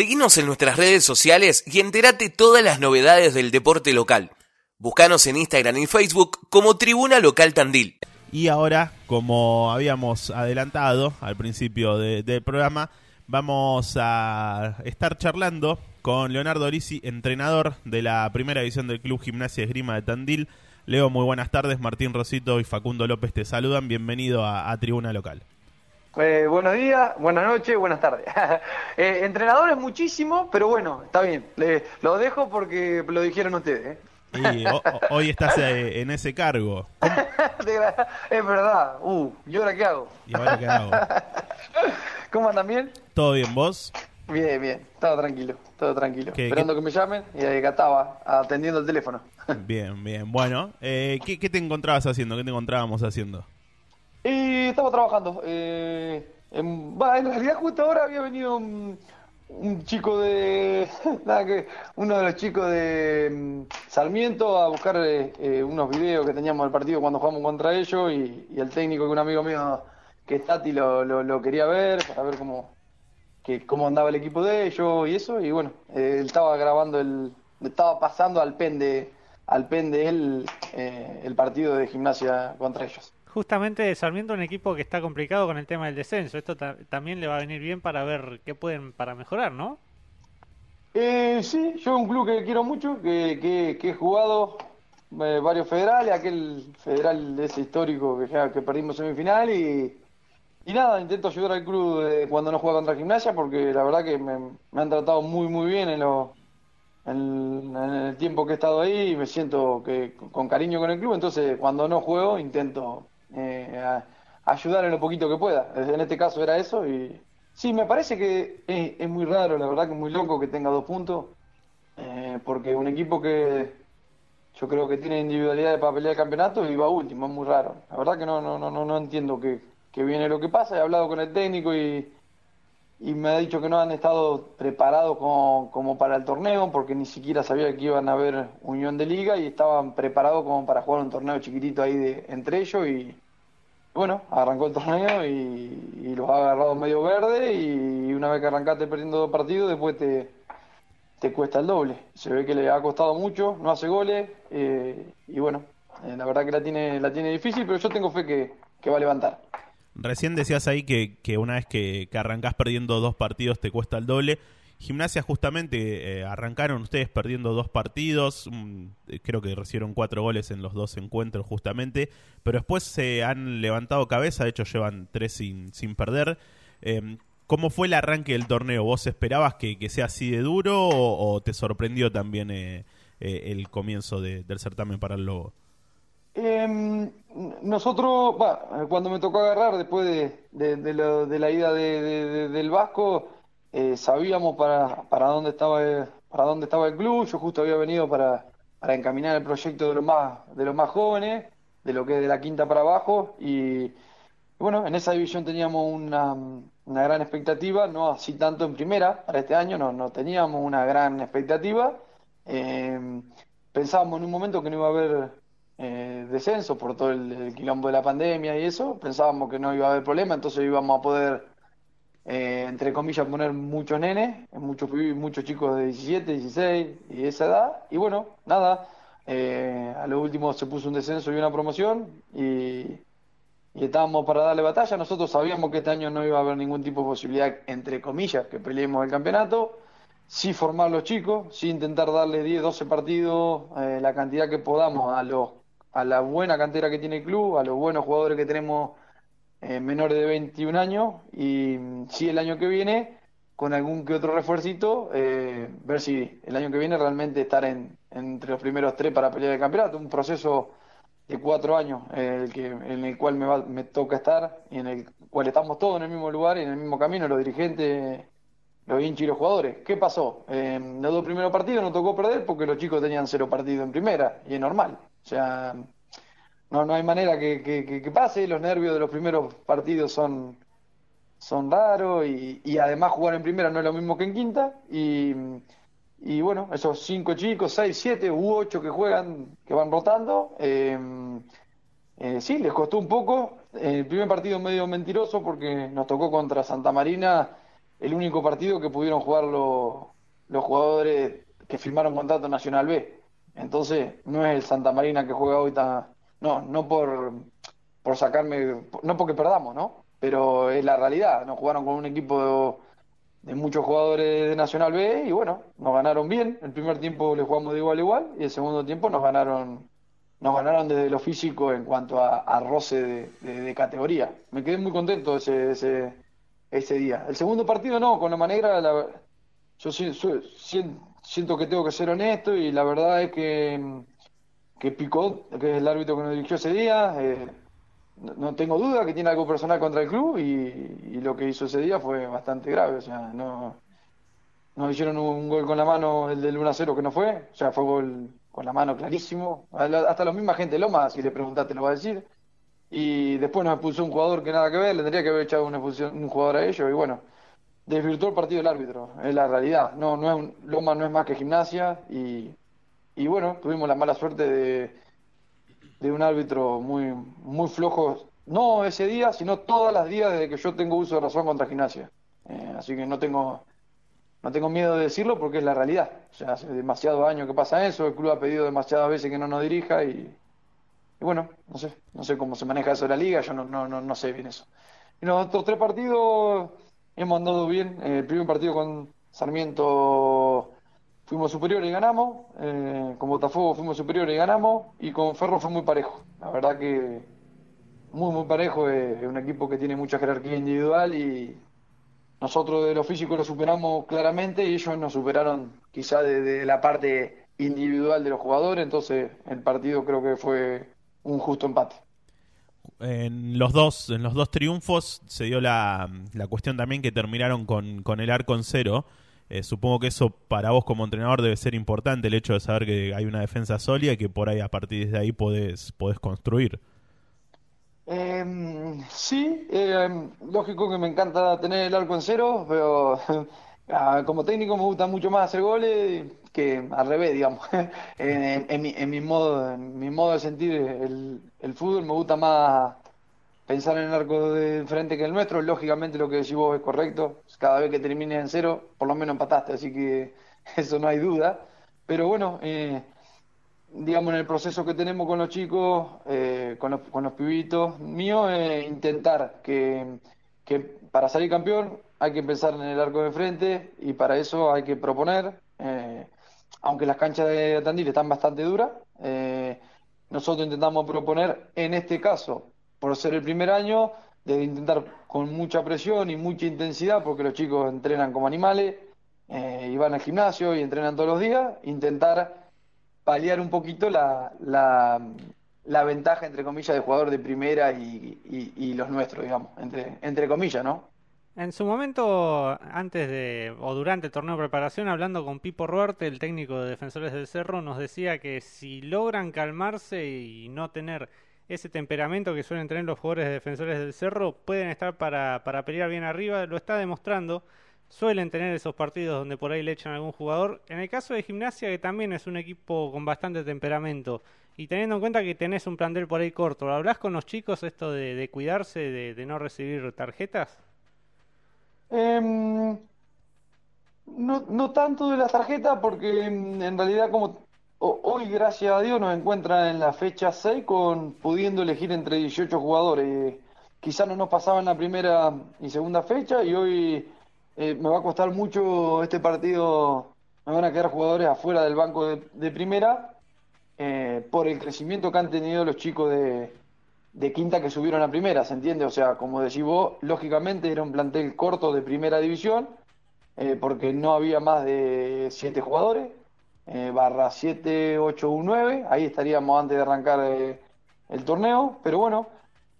Seguinos en nuestras redes sociales y entérate todas las novedades del deporte local. Búscanos en Instagram y Facebook como Tribuna Local Tandil. Y ahora, como habíamos adelantado al principio del programa, vamos a estar charlando con Leonardo Orisi, entrenador de la primera división del Club Gimnasia Esgrima de Tandil. Leo, muy buenas tardes. Martín Rosito y Facundo López te saludan. Bienvenido a Tribuna Local. Eh, buenos días, buenas noches, buenas tardes. eh, entrenadores muchísimo, pero bueno, está bien. lo dejo porque lo dijeron ustedes. ¿eh? Y hoy estás eh, en ese cargo. es verdad. Uh, ¿y ahora qué hago? ¿Y ahora qué hago? ¿Cómo andan bien? ¿Todo bien, vos? Bien, bien. Todo tranquilo, todo tranquilo. Esperando que me llamen y ahí estaba atendiendo el teléfono. bien, bien. Bueno, ¿qué, ¿qué te encontrabas haciendo? ¿Qué te encontrábamos haciendo? Y estaba trabajando. Eh, en, realidad justo ahora había venido un, chico de... nada que uno de los chicos de mm, Sarmiento a buscar eh, eh, unos videos que teníamos del partido cuando jugamos contra ellos y, el técnico que un amigo mío que es Tati lo, lo, quería ver para ver cómo, que, cómo andaba el equipo de ellos y eso. Y bueno, él estaba grabando el... estaba pasando al pen de, al pen de él el partido de gimnasia contra ellos justamente Sarmiento un equipo que está complicado con el tema del descenso. Esto también le va a venir bien para ver qué pueden para mejorar, ¿no? Eh, sí, yo un club que quiero mucho, que, que, he jugado eh, varios federales, aquel federal ese histórico que, que perdimos semifinal y, y nada, intento ayudar al club cuando no juega contra gimnasia porque la verdad que me, han tratado muy muy bien en, lo, en, el tiempo que he estado ahí y me siento que con cariño con el club, entonces cuando no juego intento eh, ayudar en lo poquito que pueda. En este caso era eso y sí, me parece que es, muy raro, la verdad que es muy loco que tenga dos puntos, eh, porque un equipo que yo creo que tiene individualidad para pelear el campeonato y va último, es muy raro. La verdad que no, no, no, no, entiendo que, que viene lo que pasa, he hablado con el técnico y y me ha dicho que no han estado preparados como, como, para el torneo porque ni siquiera sabía que iban a haber unión de liga y estaban preparados como para jugar un torneo chiquitito ahí de, entre ellos y bueno, arrancó el torneo y, los ha agarrado medio verde y una vez que arrancaste perdiendo dos partidos después te, te cuesta el doble. Se ve que le ha costado mucho, no hace goles eh, y bueno, eh, la verdad que la tiene, la tiene difícil pero yo tengo fe que, que va a levantar. Recién decías ahí que, que una vez que, que, arrancás perdiendo dos partidos te cuesta el doble. Gimnasia justamente eh, arrancaron ustedes perdiendo dos partidos, mm, creo que recibieron cuatro goles en los dos encuentros justamente, pero después se han levantado cabeza, de hecho llevan tres sin, sin perder. Em, ¿Cómo fue el arranque del torneo? ¿Vos esperabas que, que sea así de duro o, te sorprendió también eh, eh, el comienzo del certamen para el Lobo? Eh, nosotros, cuando me tocó agarrar después de, de, la ida del Vasco, eh, sabíamos para, para, dónde estaba, para dónde estaba el club. Yo justo había venido para, para encaminar el proyecto de los más, de los más jóvenes, de lo que es de la quinta para abajo. Y bueno, en esa división teníamos una, una gran expectativa, no así tanto en primera para este año, no, no teníamos una gran expectativa. Eh, pensábamos en un momento que no iba a haber eh, descenso por todo el, quilombo de la pandemia y eso, pensábamos que no iba a haber problema, entonces íbamos a poder, eh, entre comillas, poner muchos nenes, muchos, muchos chicos de 17, 16 y esa edad, y bueno, nada, eh, a lo último se puso un descenso y una promoción y, y estábamos para darle batalla, nosotros sabíamos que este año no iba a haber ningún tipo de posibilidad, entre comillas, que peleemos el campeonato, sí formar los chicos, sí intentar darle 10, 12 partidos, la cantidad que podamos a los a la buena cantera que tiene el club, a los buenos jugadores que tenemos eh, menores de 21 años y mm, si el año que viene con algún que otro refuercito, eh, ver si el año que viene realmente estar en, entre los primeros tres para pelear el campeonato. Un proceso de cuatro años eh, el que, en el cual me, me toca estar y en el cual estamos todos en el mismo lugar y en el mismo camino, los dirigentes, los hinchas y los jugadores. ¿Qué pasó? en los dos primeros partidos nos tocó perder porque los chicos tenían cero partido en primera y es normal. O sea, no, no hay manera que, que, pase. Los nervios de los primeros partidos son, son raros y, y, además jugar en primera no es lo mismo que en quinta. Y, y bueno, esos cinco chicos, seis, siete u ocho que juegan, que van rotando, eh, eh, sí, les costó un poco. El primer partido medio mentiroso porque nos tocó contra Santa Marina el único partido que pudieron jugar los, los jugadores que firmaron contrato Nacional B. Entonces, no es el Santa Marina que juega hoy tan... No, no por, por sacarme... No porque perdamos, ¿no? Pero es la realidad. Nos jugaron con un equipo de, muchos jugadores de Nacional B y bueno, nos ganaron bien. El primer tiempo le jugamos de igual a igual y el segundo tiempo nos ganaron nos ganaron desde lo físico en cuanto a, roce de, categoría. Me quedé muy contento ese, ese, ese día. El segundo partido no, con la manera, la, yo siento que tengo que ser honesto y la verdad es que, que Picot, que es el árbitro que nos dirigió ese día, eh, no, tengo duda que tiene algo personal contra el club y, lo que hizo ese día fue bastante grave. O sea, no nos hicieron un, gol con la mano, el del 1 0 que no fue, o sea, fue gol con la mano clarísimo. Hasta la misma gente Loma, si le preguntaste, lo va a decir. Y después nos expulsó un jugador que nada que ver, le tendría que haber echado una un jugador a ellos. Y bueno, desvirtuó el partido del árbitro, es la realidad. No, no es Loma no es más que gimnasia. Y, y bueno, tuvimos la mala suerte de, de un árbitro muy, muy flojo. No ese día, sino todas las días desde que yo tengo uso de razón contra gimnasia. Eh, así que no tengo no tengo miedo de decirlo porque es la realidad. O sea, hace demasiados años que pasa eso, el club ha pedido demasiadas veces que no nos dirija y, bueno, no sé, no sé cómo se maneja eso de la liga, yo no, no, no, sé bien eso. Y los otros tres partidos hemos andado bien. El primer partido con Sarmiento fuimos superiores y ganamos, eh, con Botafogo fuimos superiores y ganamos, y con Ferro fue muy parejo. La verdad que muy, muy parejo, es un equipo que tiene mucha jerarquía individual y nosotros de lo físico lo superamos claramente y ellos nos superaron quizá de, la parte individual de los jugadores, entonces el partido creo que fue un justo empate. En los dos, en los dos triunfos se dio la, la cuestión también que terminaron con, con el arco en cero. Eh, supongo que eso para vos como entrenador debe ser importante, el hecho de saber que hay una defensa sólida y que por ahí a partir de ahí podés, podés construir. Eh, sí, eh, lógico que me encanta tener el arco en cero, pero ah, como técnico me gusta mucho más hacer goles que al revés, digamos. en, mi, en, mi, modo, en mi modo de sentir el, fútbol me gusta más pensar en el arco de frente que el nuestro. Lógicamente lo que decís vos es correcto. Cada vez que termines en cero, por lo menos empataste, así que eso no hay duda. Pero bueno, eh, digamos, en el proceso que tenemos con los chicos, eh, con, los, pibitos míos, es intentar que, para salir campeón hay que empezar en el arco de frente y para eso hay que proponer, eh, aunque las canchas de Tandil están bastante duras, eh, nosotros intentamos proponer, en este caso, por ser el primer año, de intentar con mucha presión y mucha intensidad, porque los chicos entrenan como animales, y van al gimnasio y entrenan todos los días, intentar paliar un poquito la, la, ventaja, entre comillas, de jugador de primera y, los nuestros, digamos, entre, entre comillas, ¿no? En su momento, antes de o durante el torneo de preparación, hablando con Pipo Ruarte, el técnico de Defensores del Cerro, nos decía que si logran calmarse y no tener ese temperamento que suelen tener los jugadores de Defensores del Cerro, pueden estar para, para pelear bien arriba. Lo está demostrando suelen tener esos partidos donde por ahí le echan a algún jugador. En el caso de Gimnasia, que también es un equipo con bastante temperamento, y teniendo en cuenta que tenés un plantel por ahí corto, ¿lo con los chicos esto de, cuidarse, de, no recibir tarjetas? Em, no, no tanto de las tarjetas, porque en, realidad como hoy, gracias a Dios, nos encuentran en la fecha 6 con pudiendo elegir entre 18 jugadores. Quizás no nos pasaba en la primera y segunda fecha y hoy eh, me va a costar mucho este partido, me van a quedar jugadores afuera del banco de, primera eh, por el crecimiento que han tenido los chicos de, quinta que subieron a primera, ¿se entiende? O sea, como decís vos, lógicamente era un plantel corto de primera división, eh, porque no había más de siete jugadores, barra 7, 8, 1, 9, ahí estaríamos antes de arrancar el torneo, pero bueno,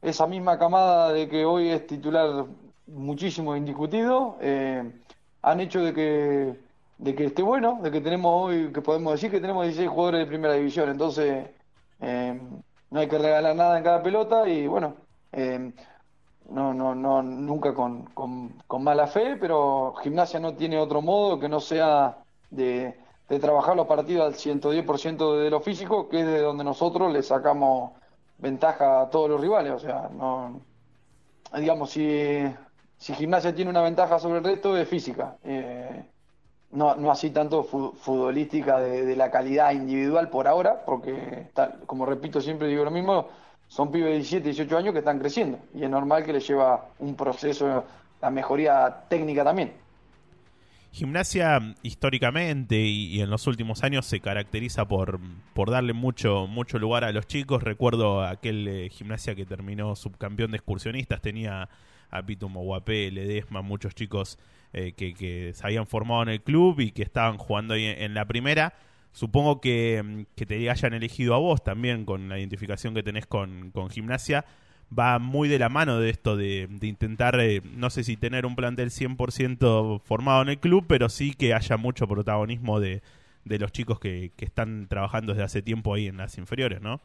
esa misma camada de que hoy es titular muchísimo indiscutido, eh, han hecho de que, de que esté bueno, de que tenemos hoy, que podemos decir que tenemos 16 jugadores de primera división, entonces eh, no hay que regalar nada en cada pelota y bueno, eh, no, no, no, nunca con, con, mala fe, pero gimnasia no tiene otro modo que no sea de, de trabajar los partidos al 110% de lo físico, que es de donde nosotros le sacamos ventaja a todos los rivales, o sea, no digamos, si si gimnasia tiene una ventaja sobre el resto es física. Eh, no, no así tanto futbolística de, la calidad individual por ahora, porque como repito siempre digo lo mismo, son pibes de 17, 18 años que están creciendo y es normal que les lleva un proceso, la mejoría técnica también. Gimnasia históricamente y, en los últimos años se caracteriza por, por darle mucho, mucho lugar a los chicos. Recuerdo aquel eh, gimnasia que terminó subcampeón de excursionistas, tenía a Pito Moguapé, Ledesma, muchos chicos eh, que, se habían formado en el club y que estaban jugando ahí en, la primera. Supongo que, mm, que, te hayan elegido a vos también con la identificación que tenés con, con gimnasia va muy de la mano de esto de, intentar, eh, no sé si tener un plantel 100% formado en el club, pero sí que haya mucho protagonismo de, de los chicos que, que, están trabajando desde hace tiempo ahí en las inferiores, ¿no?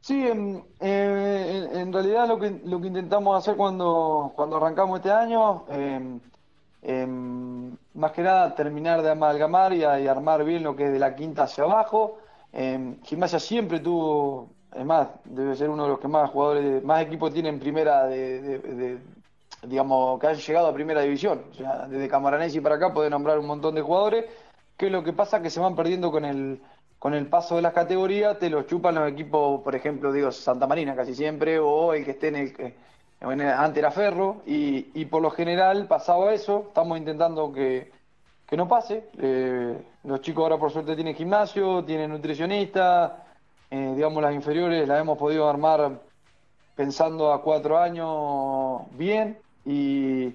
Sí, en, eh, realidad lo que, lo que intentamos hacer cuando, cuando arrancamos este año, em, em, más que nada terminar de amalgamar y, y, armar bien lo que es de la quinta hacia abajo. Em, Gimnasia siempre tuvo es más, debe ser uno de los que más jugadores, más equipos tienen primera de, digamos, que han llegado a primera división. O sea, desde Camaranesi para acá puede nombrar un montón de jugadores. que es lo que pasa? Que se van perdiendo con el, con el paso de las categorías, te los chupan los equipos, por ejemplo, digo, Santa Marina casi siempre, o el que esté en el, en antes era Ferro, y, y por lo general, pasado eso, estamos intentando que, que no pase. Eh, los chicos ahora por suerte tienen gimnasio, tienen nutricionista, eh, digamos, las inferiores las hemos podido armar pensando a cuatro años bien y,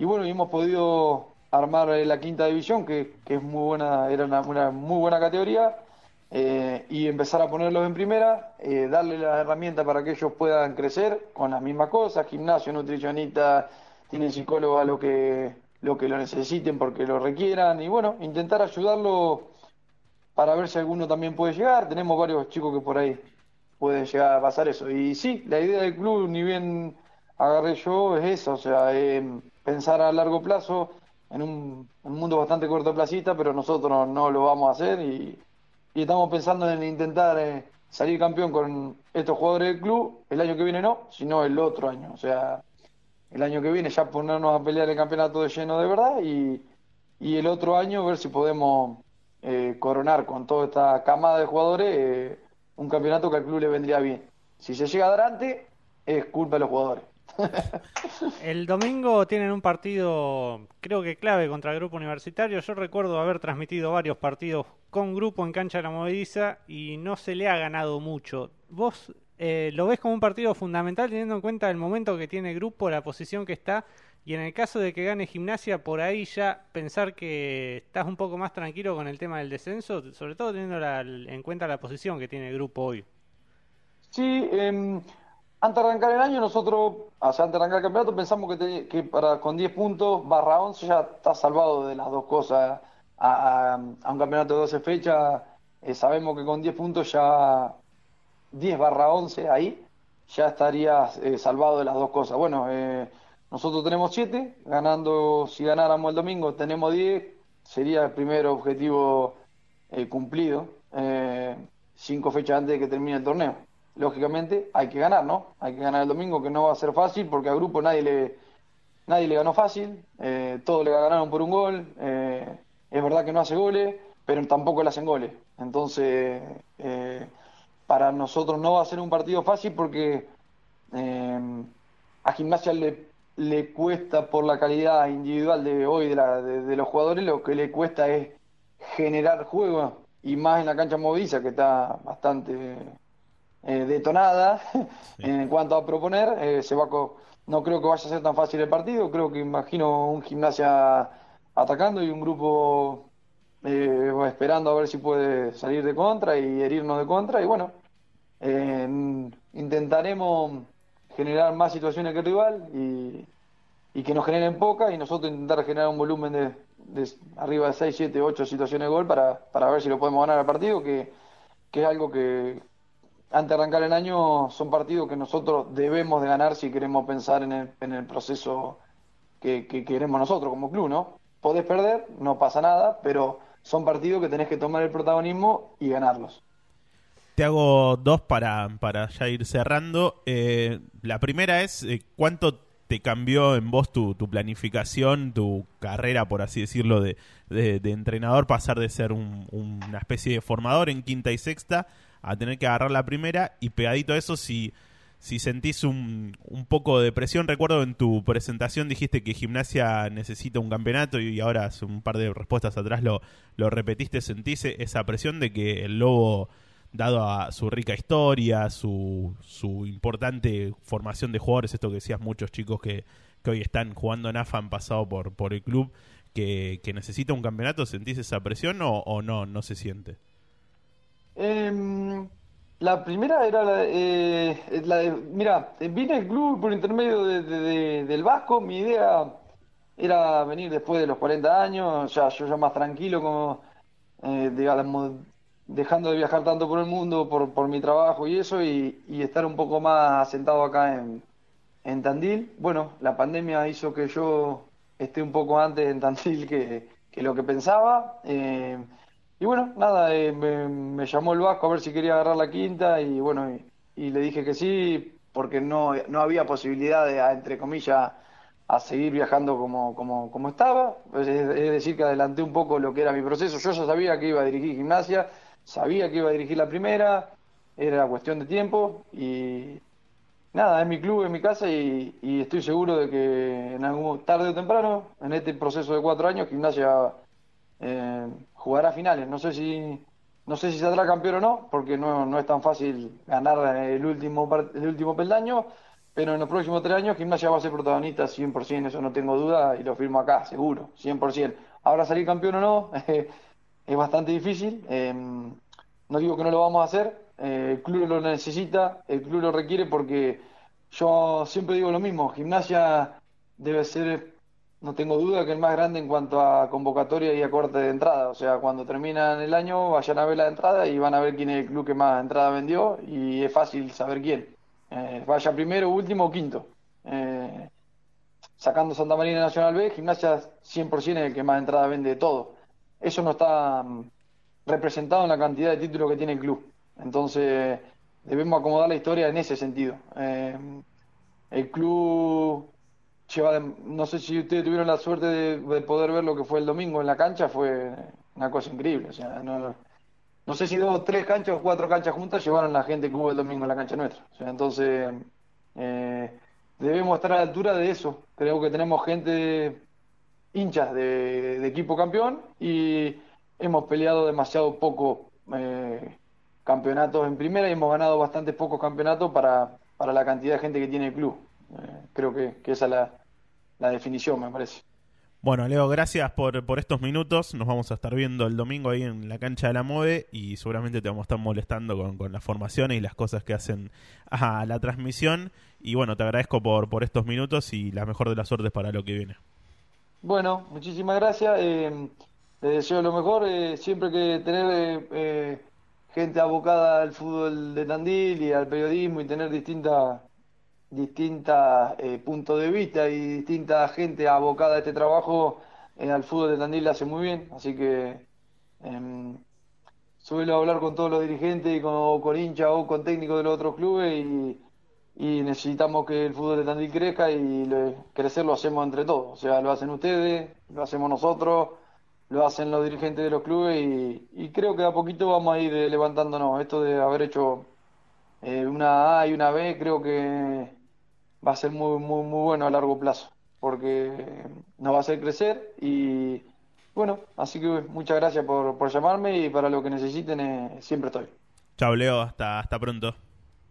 bueno, y hemos podido armar la quinta división, que, es muy buena, era una, muy buena categoría, eh, y empezar a ponerlos en primera, eh, darle las herramientas para que ellos puedan crecer con las mismas cosas, gimnasio, nutricionista, tienen psicólogo a lo que, lo que necesiten porque lo requieran, y bueno, intentar ayudarlo para ver si alguno también puede llegar. Tenemos varios chicos que por ahí pueden llegar a pasar eso. Y sí, la idea del club, ni bien agarré yo, es esa, o sea, pensar a largo plazo en un, mundo bastante cortoplacista, pero nosotros no, lo vamos a hacer y, estamos pensando en intentar eh, salir campeón con estos jugadores del club. El año que viene no, sino el otro año. O sea, el año que viene ya ponernos a pelear el campeonato de lleno de verdad y, y el otro año ver si podemos eh, coronar con toda esta camada de jugadores eh, un campeonato que al club le vendría bien. Si se llega adelante, es culpa de los jugadores. el domingo tienen un partido, creo que clave contra el grupo universitario. Yo recuerdo haber transmitido varios partidos con grupo en cancha de la movediza y no se le ha ganado mucho. ¿Vos eh, lo ves como un partido fundamental teniendo en cuenta el momento que tiene el grupo, la posición que está y en el caso de que gane gimnasia, por ahí ya pensar que estás un poco más tranquilo con el tema del descenso, sobre todo teniendo en cuenta la posición que tiene el grupo hoy. Sí, em, antes de arrancar el año, nosotros, o sea, antes de arrancar el campeonato, pensamos que, para con 10 puntos, barra 11, ya está salvado de las dos cosas. A, un campeonato de 12 fechas, eh, sabemos que con 10 puntos ya 10 barra 11 ahí, ya estaría eh, salvado de las dos cosas. Bueno, eh, nosotros tenemos 7, ganando, si ganáramos el domingo tenemos 10, sería el primer objetivo eh, cumplido, eh, cinco fechas antes de que termine el torneo. Lógicamente hay que ganar, ¿no? Hay que ganar el domingo, que no va a ser fácil, porque al grupo nadie le, nadie le ganó fácil, eh, todos le ganaron por un gol, eh, es verdad que no hace goles, pero tampoco le hacen goles. Entonces, para nosotros no va a ser un partido fácil porque a Gimnasia le le cuesta por la calidad individual de hoy de, la, de, los jugadores, lo que le cuesta es generar juego y más en la cancha moviliza que está bastante eh, detonada en cuanto a proponer. Eh, se va no creo que vaya a ser tan fácil el partido, creo que imagino un gimnasia atacando y un grupo eh, esperando a ver si puede salir de contra y herirnos de contra y bueno, intentaremos generar más situaciones que el rival y, y que nos generen pocas y nosotros intentar generar un volumen de, arriba de 6, 7, 8 situaciones de gol para, para ver si lo podemos ganar al partido, que, que es algo que antes de arrancar el año son partidos que nosotros debemos de ganar si queremos pensar en el, en el proceso que, que queremos nosotros como club, ¿no? Podés perder, no pasa nada, pero son partidos que tenés que tomar el protagonismo y ganarlos. Te hago dos para, para ya ir cerrando. Eh, la primera es, eh, ¿cuánto te cambió en vos tu, tu planificación, tu carrera, por así decirlo, de, de, entrenador, pasar de ser un, una especie de formador en quinta y sexta a tener que agarrar la primera y pegadito a eso si si sentís un, un, poco de presión. Recuerdo en tu presentación dijiste que gimnasia necesita un campeonato y ahora hace un par de respuestas atrás lo, lo repetiste. ¿Sentís esa presión de que el Lobo, dado a su rica historia, su, su importante formación de jugadores, esto que decías muchos chicos que, que hoy están jugando en AFA han pasado por, por el club, que, que necesita un campeonato, ¿sentís esa presión o, no, no se siente? Eh... La primera era la, eh, la de, mira, vine al club por intermedio de, del Vasco, mi idea era venir después de los 40 años, ya yo ya más tranquilo, como eh, digamos, dejando de viajar tanto por el mundo, por, por mi trabajo y eso, y, estar un poco más asentado acá en, en Tandil. Bueno, la pandemia hizo que yo esté un poco antes en Tandil que, que lo que pensaba. Eh, y bueno, nada, eh, me, llamó el Vasco a ver si quería agarrar la quinta y bueno, y, le dije que sí, porque no, no había posibilidad de, entre comillas, a seguir viajando como, como, como estaba. Es, decir, que adelanté un poco lo que era mi proceso. Yo ya sabía que iba a dirigir gimnasia, sabía que iba a dirigir la primera, era cuestión de tiempo y nada, es mi club, es mi casa y, y estoy seguro de que en algún tarde o temprano, en este proceso de cuatro años, gimnasia eh, jugará finales. No sé si no sé si saldrá campeón o no, porque no, no es tan fácil ganar el último el último peldaño, pero en los próximos tres años Gimnasia va a ser protagonista 100%, eso no tengo duda y lo firmo acá, seguro, 100%. Ahora salir campeón o no es bastante difícil, em, no digo que no lo vamos a hacer, eh, el club lo necesita, el club lo requiere porque yo siempre digo lo mismo, Gimnasia debe ser no tengo duda que el más grande en cuanto a convocatoria y a corte de entrada. O sea, cuando terminan el año vayan a ver la entrada y van a ver quién es el club que más entrada vendió y es fácil saber quién. Eh, vaya primero, último o quinto. Eh, sacando Santa Marina Nacional B, Gimnasia 100% es el que más entrada vende de todo. Eso no está mm, representado en la cantidad de títulos que tiene el club. Entonces, debemos acomodar la historia en ese sentido. Eh, el club no sé si ustedes tuvieron la suerte de, poder ver lo que fue el domingo en la cancha, fue una cosa increíble. O sea, no, no sé si dos, tres canchas o cuatro canchas juntas llevaron la gente que hubo el domingo en la cancha nuestra. O sea, entonces, eh, debemos estar a la altura de eso. Creo que tenemos gente hinchas de, equipo campeón y hemos peleado demasiado poco eh, campeonatos en primera y hemos ganado bastante pocos campeonatos para, para la cantidad de gente que tiene el club. Eh, creo que, que esa es la, la definición, me parece. Bueno, Leo, gracias por, por estos minutos. Nos vamos a estar viendo el domingo ahí en la cancha de la MOVE y seguramente te vamos a estar molestando con, con las formaciones y las cosas que hacen a la transmisión. Y bueno, te agradezco por, por estos minutos y la mejor de las suertes para lo que viene. Bueno, muchísimas gracias. Eh, les deseo lo mejor. Eh, siempre que tener eh, gente abocada al fútbol de Tandil y al periodismo y tener distintas distintos eh, puntos de vista y distinta gente abocada a este trabajo eh, al fútbol de Tandil le hace muy bien, así que em, suelo hablar con todos los dirigentes y con, con hinchas o con técnicos de los otros clubes y, necesitamos que el fútbol de Tandil crezca y crecer lo hacemos entre todos, o sea, lo hacen ustedes, lo hacemos nosotros, lo hacen los dirigentes de los clubes y, creo que a poquito vamos a ir levantándonos. Esto de haber hecho eh, una A y una B creo que va a ser muy, muy, muy bueno a largo plazo, porque nos va a hacer crecer y bueno, así que muchas gracias por, por llamarme y para lo que necesiten eh, siempre estoy. Chao Leo, hasta, hasta pronto.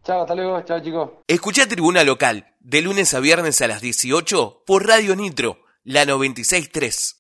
Chao, hasta luego, chao chicos. Escucha Tribuna Local, de lunes a viernes a las 18 por Radio Nitro, la 963.